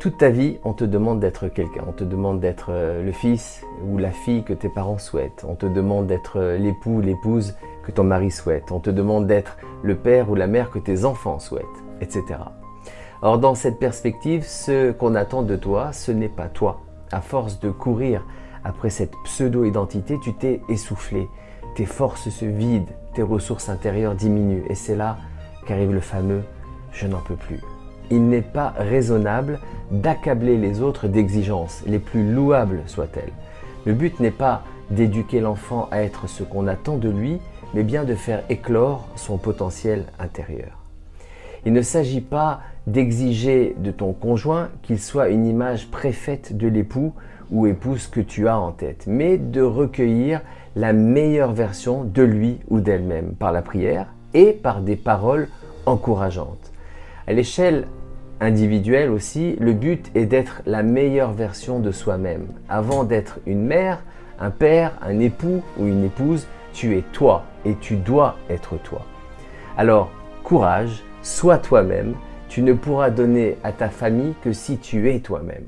Toute ta vie, on te demande d'être quelqu'un. On te demande d'être euh, le fils ou la fille que tes parents souhaitent. On te demande d'être euh, l'époux ou l'épouse que ton mari souhaite. On te demande d'être le père ou la mère que tes enfants souhaitent, etc. Or, dans cette perspective, ce qu'on attend de toi, ce n'est pas toi. À force de courir après cette pseudo-identité, tu t'es essoufflé. Tes forces se vident, tes ressources intérieures diminuent. Et c'est là qu'arrive le fameux je n'en peux plus il n'est pas raisonnable d'accabler les autres d'exigences, les plus louables soient-elles. Le but n'est pas d'éduquer l'enfant à être ce qu'on attend de lui, mais bien de faire éclore son potentiel intérieur. Il ne s'agit pas d'exiger de ton conjoint qu'il soit une image préfaite de l'époux ou épouse que tu as en tête, mais de recueillir la meilleure version de lui ou d'elle-même par la prière et par des paroles encourageantes. À l'échelle individuelle aussi, le but est d'être la meilleure version de soi-même. Avant d'être une mère, un père, un époux ou une épouse, tu es toi et tu dois être toi. Alors, courage, sois toi-même, tu ne pourras donner à ta famille que si tu es toi-même.